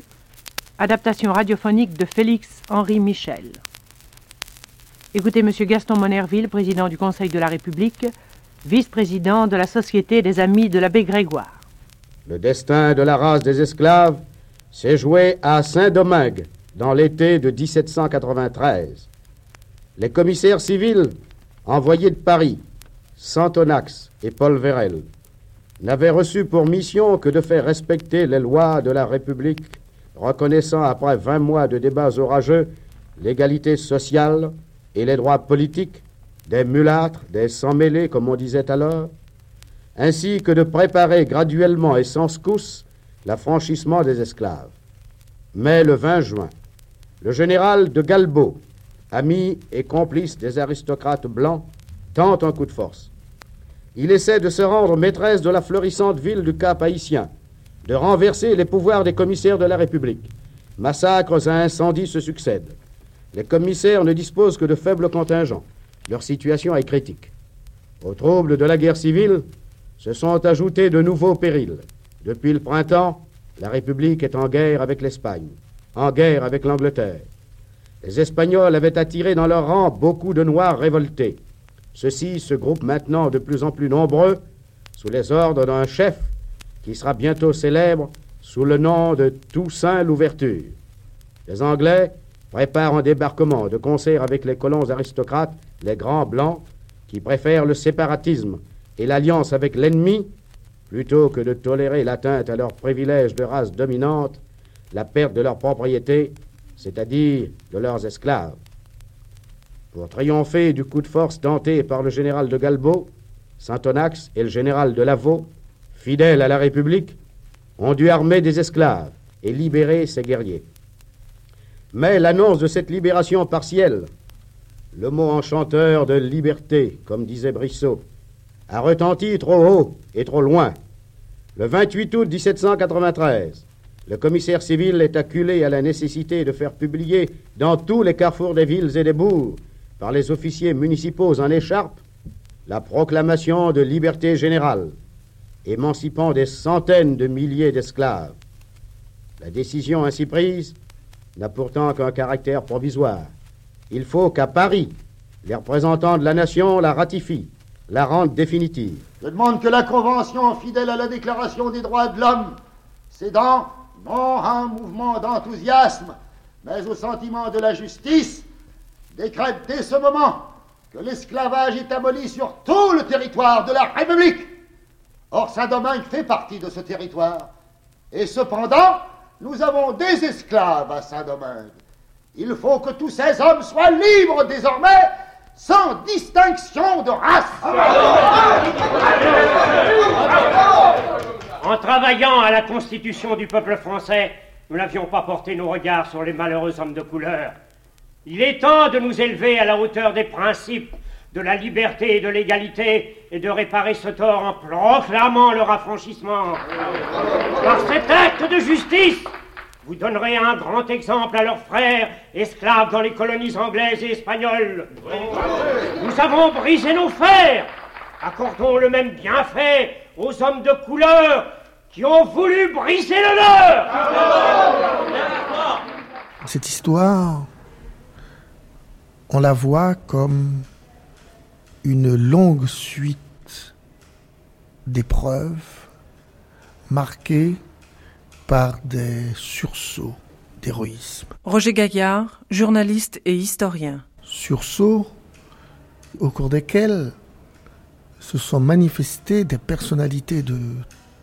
Adaptation radiophonique de Félix-Henri Michel. Écoutez M. Gaston Monerville, président du Conseil de la République, vice-président de la Société des Amis de l'abbé Grégoire. Le destin de la race des esclaves s'est joué à Saint-Domingue dans l'été de 1793. les commissaires civils envoyés de Paris, Santonax et Paul Vérel, n'avaient reçu pour mission que de faire respecter les lois de la République, reconnaissant après vingt mois de débats orageux l'égalité sociale et les droits politiques des mulâtres, des sans-mêlés, comme on disait alors, ainsi que de préparer graduellement et sans secousse l'affranchissement des esclaves. Mais le 20 juin, le général de Galbaud, ami et complice des aristocrates blancs, tente un coup de force. Il essaie de se rendre maîtresse de la florissante ville du Cap haïtien, de renverser les pouvoirs des commissaires de la République. Massacres et incendies se succèdent. Les commissaires ne disposent que de faibles contingents. Leur situation est critique. Aux troubles de la guerre civile se sont ajoutés de nouveaux périls. Depuis le printemps, la République est en guerre avec l'Espagne, en guerre avec l'Angleterre. Les Espagnols avaient attiré dans leur rang beaucoup de Noirs révoltés. Ceux-ci se groupent maintenant de plus en plus nombreux sous les ordres d'un chef qui sera bientôt célèbre sous le nom de Toussaint l'Ouverture. Les Anglais préparent un débarquement de concert avec les colons aristocrates, les grands blancs, qui préfèrent le séparatisme et l'alliance avec l'ennemi plutôt que de tolérer l'atteinte à leurs privilèges de race dominante, la perte de leur propriété, c'est-à-dire de leurs esclaves. Pour triompher du coup de force tenté par le général de Galbaud, Saint-Onax et le général de Lavaux, fidèles à la République, ont dû armer des esclaves et libérer ces guerriers. Mais l'annonce de cette libération partielle, le mot enchanteur de liberté, comme disait Brissot, a retenti trop haut et trop loin. Le 28 août 1793, le commissaire civil est acculé à la nécessité de faire publier dans tous les carrefours des villes et des bourgs, par les officiers municipaux en écharpe, la proclamation de liberté générale, émancipant des centaines de milliers d'esclaves. La décision ainsi prise n'a pourtant qu'un caractère provisoire. Il faut qu'à Paris, les représentants de la nation la ratifient la rendre définitive. Je demande que la Convention, fidèle à la Déclaration des droits de l'homme, cédant non à un mouvement d'enthousiasme, mais au sentiment de la justice, décrète dès ce moment que l'esclavage est aboli sur tout le territoire de la République. Or, Saint-Domingue fait partie de ce territoire. Et cependant, nous avons des esclaves à Saint-Domingue. Il faut que tous ces hommes soient libres désormais sans distinction de race. En travaillant à la constitution du peuple français, nous n'avions pas porté nos regards sur les malheureux hommes de couleur. Il est temps de nous élever à la hauteur des principes de la liberté et de l'égalité et de réparer ce tort en proclamant leur affranchissement. Par cet acte de justice, vous donnerez un grand exemple à leurs frères, esclaves dans les colonies anglaises et espagnoles. Nous avons brisé nos fers. Accordons le même bienfait aux hommes de couleur qui ont voulu briser le leur. Cette histoire, on la voit comme une longue suite d'épreuves marquées par des sursauts d'héroïsme. Roger Gaillard, journaliste et historien. Sursauts au cours desquels se sont manifestées des personnalités de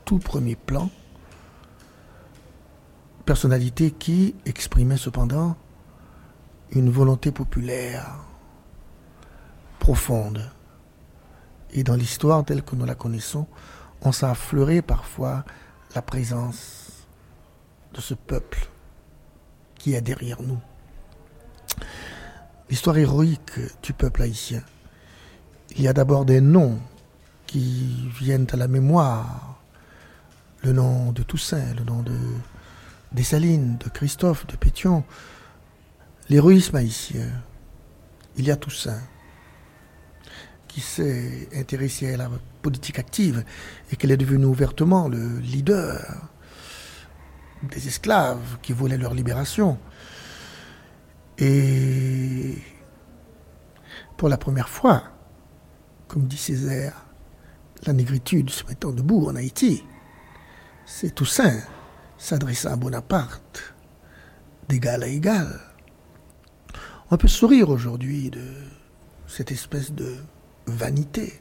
tout premier plan, personnalités qui exprimaient cependant une volonté populaire profonde. Et dans l'histoire telle que nous la connaissons, on s'est affleuré parfois la présence de ce peuple qui est derrière nous. L'histoire héroïque du peuple haïtien. Il y a d'abord des noms qui viennent à la mémoire. Le nom de Toussaint, le nom de Dessalines, de Christophe, de Pétion. L'héroïsme haïtien. Il y a Toussaint qui s'est intéressé à la politique active et qu'elle est devenue ouvertement le leader des esclaves qui voulaient leur libération. Et pour la première fois, comme dit Césaire, la négritude se mettant debout en Haïti, c'est Toussaint s'adressant à Bonaparte d'égal à égal. On peut sourire aujourd'hui de cette espèce de vanité.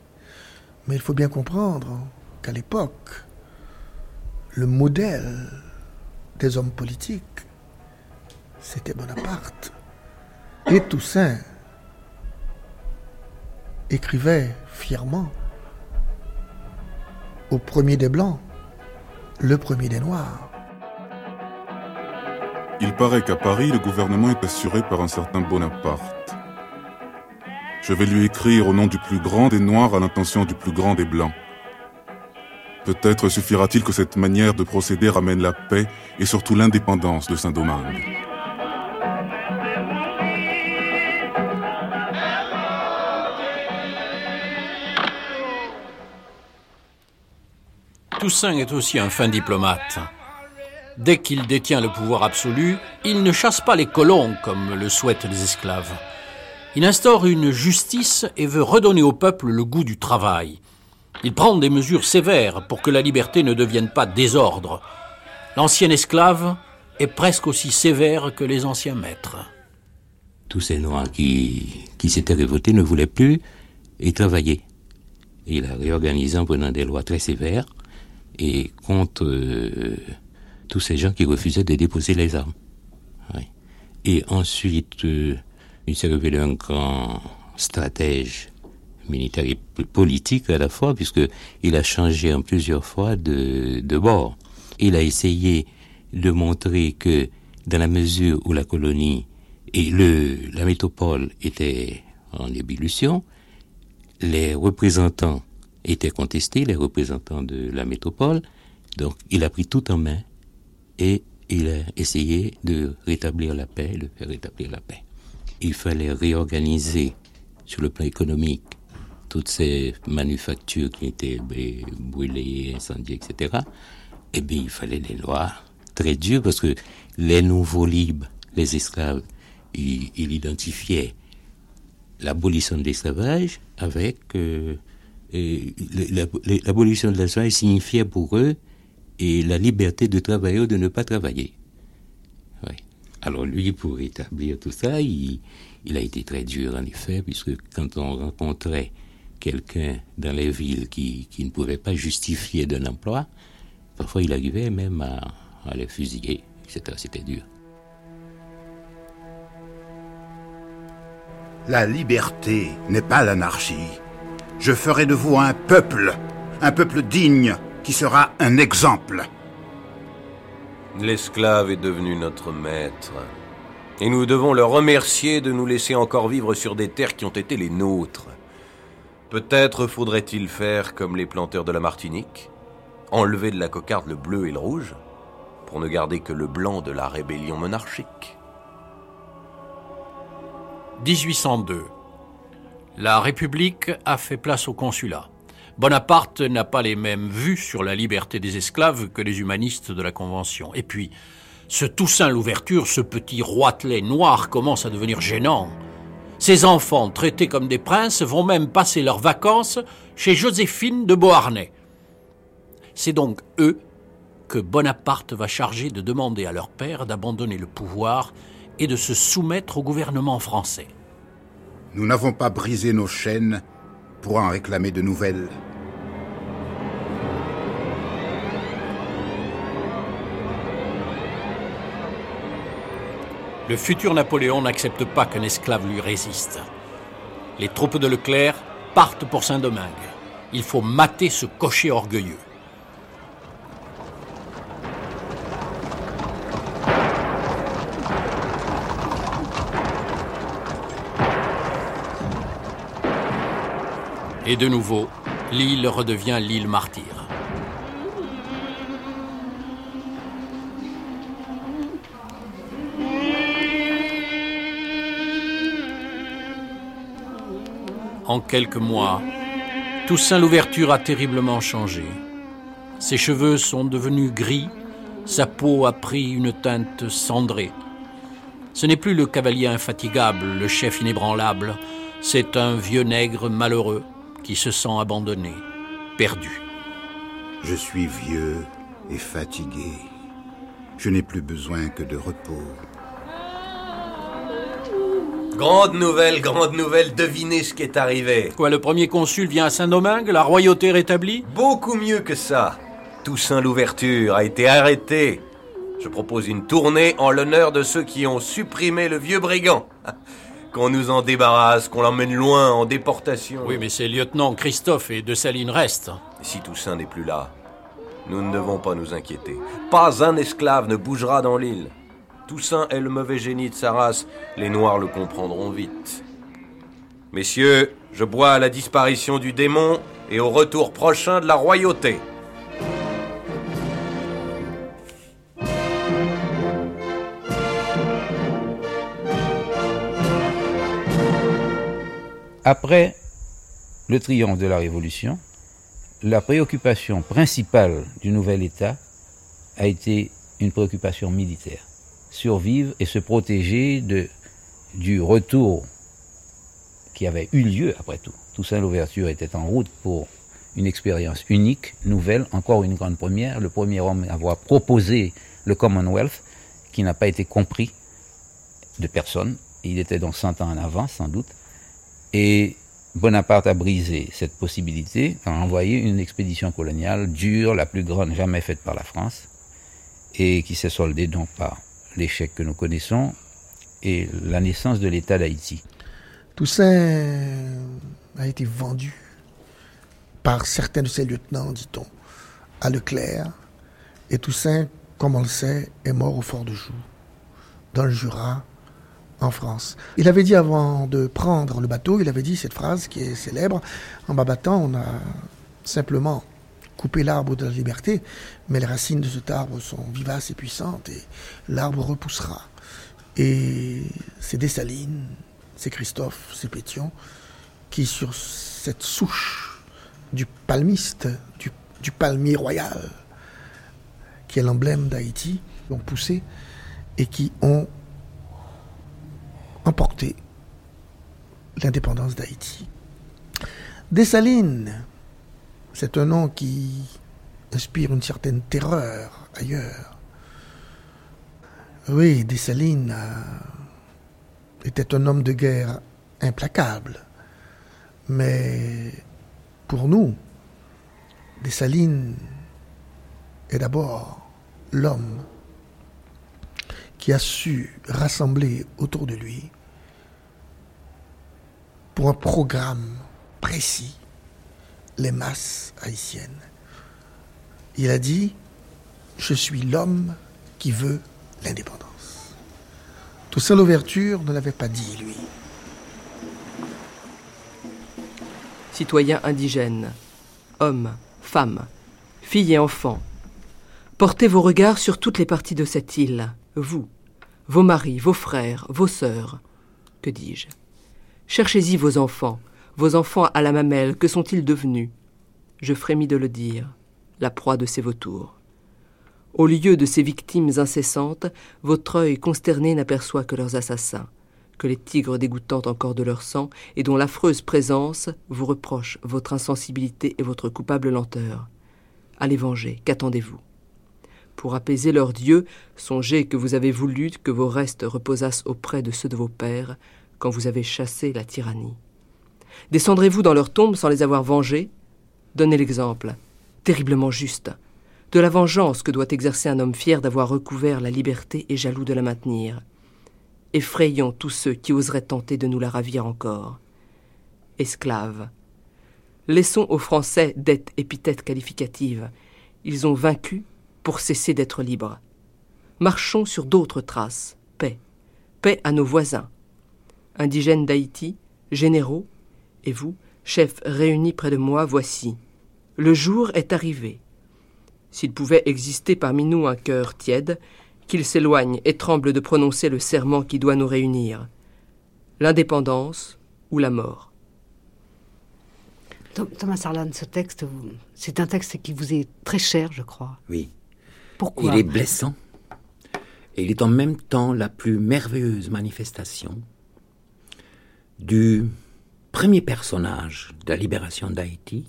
Mais il faut bien comprendre qu'à l'époque, le modèle des hommes politiques, c'était Bonaparte. Et Toussaint écrivait fièrement au premier des Blancs, le premier des Noirs. Il paraît qu'à Paris, le gouvernement est assuré par un certain Bonaparte. Je vais lui écrire au nom du plus grand des Noirs à l'intention du plus grand des Blancs. Peut-être suffira-t-il que cette manière de procéder ramène la paix et surtout l'indépendance de Saint-Domingue. Toussaint est aussi un fin diplomate. Dès qu'il détient le pouvoir absolu, il ne chasse pas les colons comme le souhaitent les esclaves. Il instaure une justice et veut redonner au peuple le goût du travail. Il prend des mesures sévères pour que la liberté ne devienne pas désordre. L'ancien esclave est presque aussi sévère que les anciens maîtres. Tous ces Noirs qui, s'étaient révoltés ne voulaient plus y travailler. Il a réorganisé en prenant des lois très sévères et contre euh, tous ces gens qui refusaient de déposer les armes. Et ensuite, euh, il s'est révélé un grand stratège militaire et politique à la fois, puisqu'il a changé en plusieurs fois de, de bord. Il a essayé de montrer que dans la mesure où la colonie et le, la métropole étaient en ébullition, les représentants étaient contestés, les représentants de la métropole. Donc, il a pris tout en main et il a essayé de rétablir la paix, de faire rétablir la paix. Il fallait réorganiser sur le plan économique toutes ces manufactures qui étaient brûlées, incendiées, etc. Eh bien, il fallait des lois très dures parce que les nouveaux libres, les esclaves, ils, identifiaient l'abolition de l'esclavage avec euh, l'abolition de l'esclavage signifiait pour eux et la liberté de travailler ou de ne pas travailler. Alors lui, pour établir tout ça, il, a été très dur en effet, puisque quand on rencontrait quelqu'un dans les villes qui, ne pouvait pas justifier d'un emploi, parfois il arrivait même à, à les fusiller, etc. C'était dur. La liberté n'est pas l'anarchie. Je ferai de vous un peuple, un peuple digne, qui sera un exemple. L'esclave est devenu notre maître. Et nous devons le remercier de nous laisser encore vivre sur des terres qui ont été les nôtres. Peut-être faudrait-il faire comme les planteurs de la Martinique, enlever de la cocarde le bleu et le rouge, pour ne garder que le blanc de la rébellion monarchique. 1802. La République a fait place au consulat. Bonaparte n'a pas les mêmes vues sur la liberté des esclaves que les humanistes de la Convention. Et puis, ce Toussaint l'ouverture, ce petit roitelet noir commence à devenir gênant. Ces enfants, traités comme des princes, vont même passer leurs vacances chez Joséphine de Beauharnais. C'est donc eux que Bonaparte va charger de demander à leur père d'abandonner le pouvoir et de se soumettre au gouvernement français. Nous n'avons pas brisé nos chaînes pour en réclamer de nouvelles. Le futur Napoléon n'accepte pas qu'un esclave lui résiste. Les troupes de Leclerc partent pour Saint-Domingue. Il faut mater ce cocher orgueilleux. Et de nouveau, l'île redevient l'île martyre. Quelques mois, Toussaint l'ouverture a terriblement changé. Ses cheveux sont devenus gris, sa peau a pris une teinte cendrée. Ce n'est plus le cavalier infatigable, le chef inébranlable, c'est un vieux nègre malheureux, qui se sent abandonné, perdu. Je suis vieux et fatigué. Je n'ai plus besoin que de repos. Grande nouvelle, grande nouvelle, devinez ce qui est arrivé. Quoi, le premier consul vient à Saint-Domingue, la royauté rétablie? Beaucoup mieux que ça. Toussaint Louverture a été arrêté. Je propose une tournée en l'honneur de ceux qui ont supprimé le vieux brigand. Qu'on nous en débarrasse, qu'on l'emmène loin en déportation. Oui, mais ces lieutenants Christophe et Dessalines restent. Si Toussaint n'est plus là, nous ne devons pas nous inquiéter. Pas un esclave ne bougera dans l'île. Toussaint est le mauvais génie de sa race. Les Noirs le comprendront vite. Messieurs, je bois à la disparition du démon et au retour prochain de la royauté. Après le triomphe de la Révolution, la préoccupation principale du nouvel État a été une préoccupation militaire. Survivre et se protéger de, du retour qui avait eu lieu après tout. Toussaint Louverture était en route pour une expérience unique, nouvelle, encore une grande première, le premier homme à avoir proposé le Commonwealth, qui n'a pas été compris de personne. Il était donc 100 ans en avance, sans doute. Et Bonaparte a brisé cette possibilité en envoyé une expédition coloniale dure, la plus grande jamais faite par la France, et qui s'est soldée donc par l'échec que nous connaissons et la naissance de l'État d'Haïti. Toussaint a été vendu par certains de ses lieutenants, dit-on, à Leclerc, et Toussaint, comme on le sait, est mort au fort de Joux, dans le Jura, en France. Il avait dit avant de prendre le bateau, il avait dit cette phrase qui est célèbre, en m'abattant, on a simplement coupé l'arbre de la liberté, mais les racines de cet arbre sont vivaces et puissantes, et l'arbre repoussera. Et c'est Dessalines, c'est Christophe, c'est Pétion, qui sur cette souche du palmiste, du, du palmier royal, qui est l'emblème d'Haïti, ont poussé et qui ont emporté l'indépendance d'Haïti. Dessalines, c'est un nom qui inspire une certaine terreur ailleurs. Oui, Dessalines était un homme de guerre implacable. Mais pour nous, Dessalines est d'abord l'homme qui a su rassembler autour de lui pour un programme précis les masses haïtiennes. Il a dit, je suis l'homme qui veut l'indépendance. Toussaint Louverture ne l'avait pas dit, lui. Citoyens indigènes, hommes, femmes, filles et enfants, portez vos regards sur toutes les parties de cette île, vous, vos maris, vos frères, vos sœurs, que dis-je Cherchez-y vos enfants, vos enfants à la mamelle, que sont-ils devenus? Je frémis de le dire, la proie de ces vautours. Au lieu de ces victimes incessantes, votre œil consterné n'aperçoit que leurs assassins, que les tigres dégoûtant encore de leur sang et dont l'affreuse présence vous reproche votre insensibilité et votre coupable lenteur. Allez venger, qu'attendez-vous? Pour apaiser leurs dieux, songez que vous avez voulu que vos restes reposassent auprès de ceux de vos pères, quand vous avez chassé la tyrannie. Descendrez-vous dans leur tombe sans les avoir vengés? Donnez l'exemple, terriblement juste, de la vengeance que doit exercer un homme fier d'avoir recouvert la liberté et jaloux de la maintenir. Effrayons tous ceux qui oseraient tenter de nous la ravir encore. Esclaves. Laissons aux Français d'être épithètes qualificatives. Ils ont vaincu pour cesser d'être libres. Marchons sur d'autres traces. Paix. Paix à nos voisins indigènes d'Haïti, généraux, et vous, chefs réunis près de moi, voici. Le jour est arrivé. S'il pouvait exister parmi nous un cœur tiède, qu'il s'éloigne et tremble de prononcer le serment qui doit nous réunir. L'indépendance ou la mort. Thomas Sarlan, ce texte, c'est un texte qui vous est très cher, je crois. Oui. Pourquoi Il est blessant. Et il est en même temps la plus merveilleuse manifestation du premier personnage de la libération d'Haïti,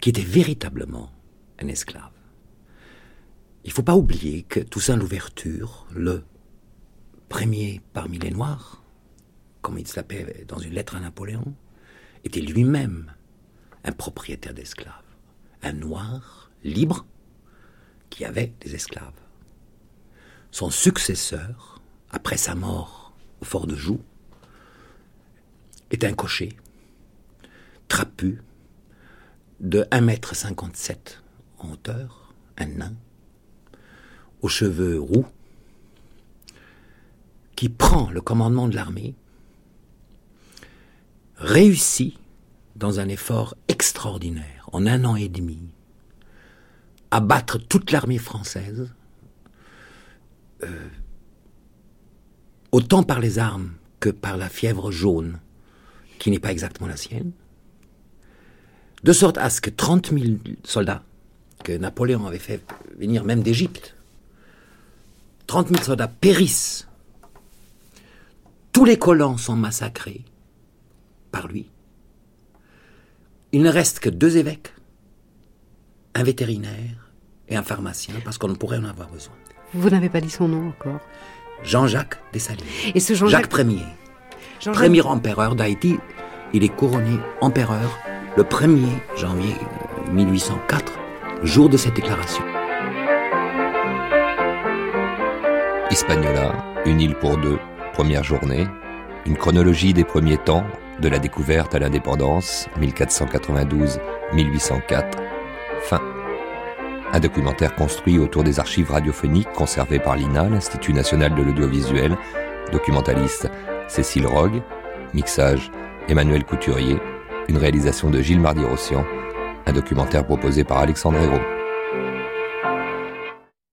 qui était véritablement un esclave. Il ne faut pas oublier que Toussaint Louverture, le premier parmi les Noirs, comme il s'appelait dans une lettre à Napoléon, était lui-même un propriétaire d'esclaves, un noir libre qui avait des esclaves. Son successeur, après sa mort au fort de Joux, est un cocher, trapu, de 1m57 en hauteur, un nain, aux cheveux roux, qui prend le commandement de l'armée, réussit dans un effort extraordinaire, en un an et demi, à battre toute l'armée française, euh, autant par les armes que par la fièvre jaune, qui n'est pas exactement la sienne, de sorte à ce que 30 000 soldats, que Napoléon avait fait venir même d'Égypte, 30 000 soldats périssent. Tous les collants sont massacrés par lui. Il ne reste que deux évêques, un vétérinaire et un pharmacien, parce qu'on ne pourrait en avoir besoin. Vous n'avez pas dit son nom encore. Jean-Jacques Dessalines. Et ce Jean-Jacques Jacques Ier. Premier empereur d'Haïti. Il est couronné empereur le 1er janvier 1804, jour de cette déclaration. Hispaniola, une île pour deux, première journée, une chronologie des premiers temps, de la découverte à l'indépendance, 1492-1804, fin. Un documentaire construit autour des archives radiophoniques conservées par l'INA, l'Institut national de l'audiovisuel, documentaliste Cécile Rogue, mixage Emmanuel Couturier, une réalisation de Gilles Mardi-Rossian, un documentaire proposé par Alexandre Hérault.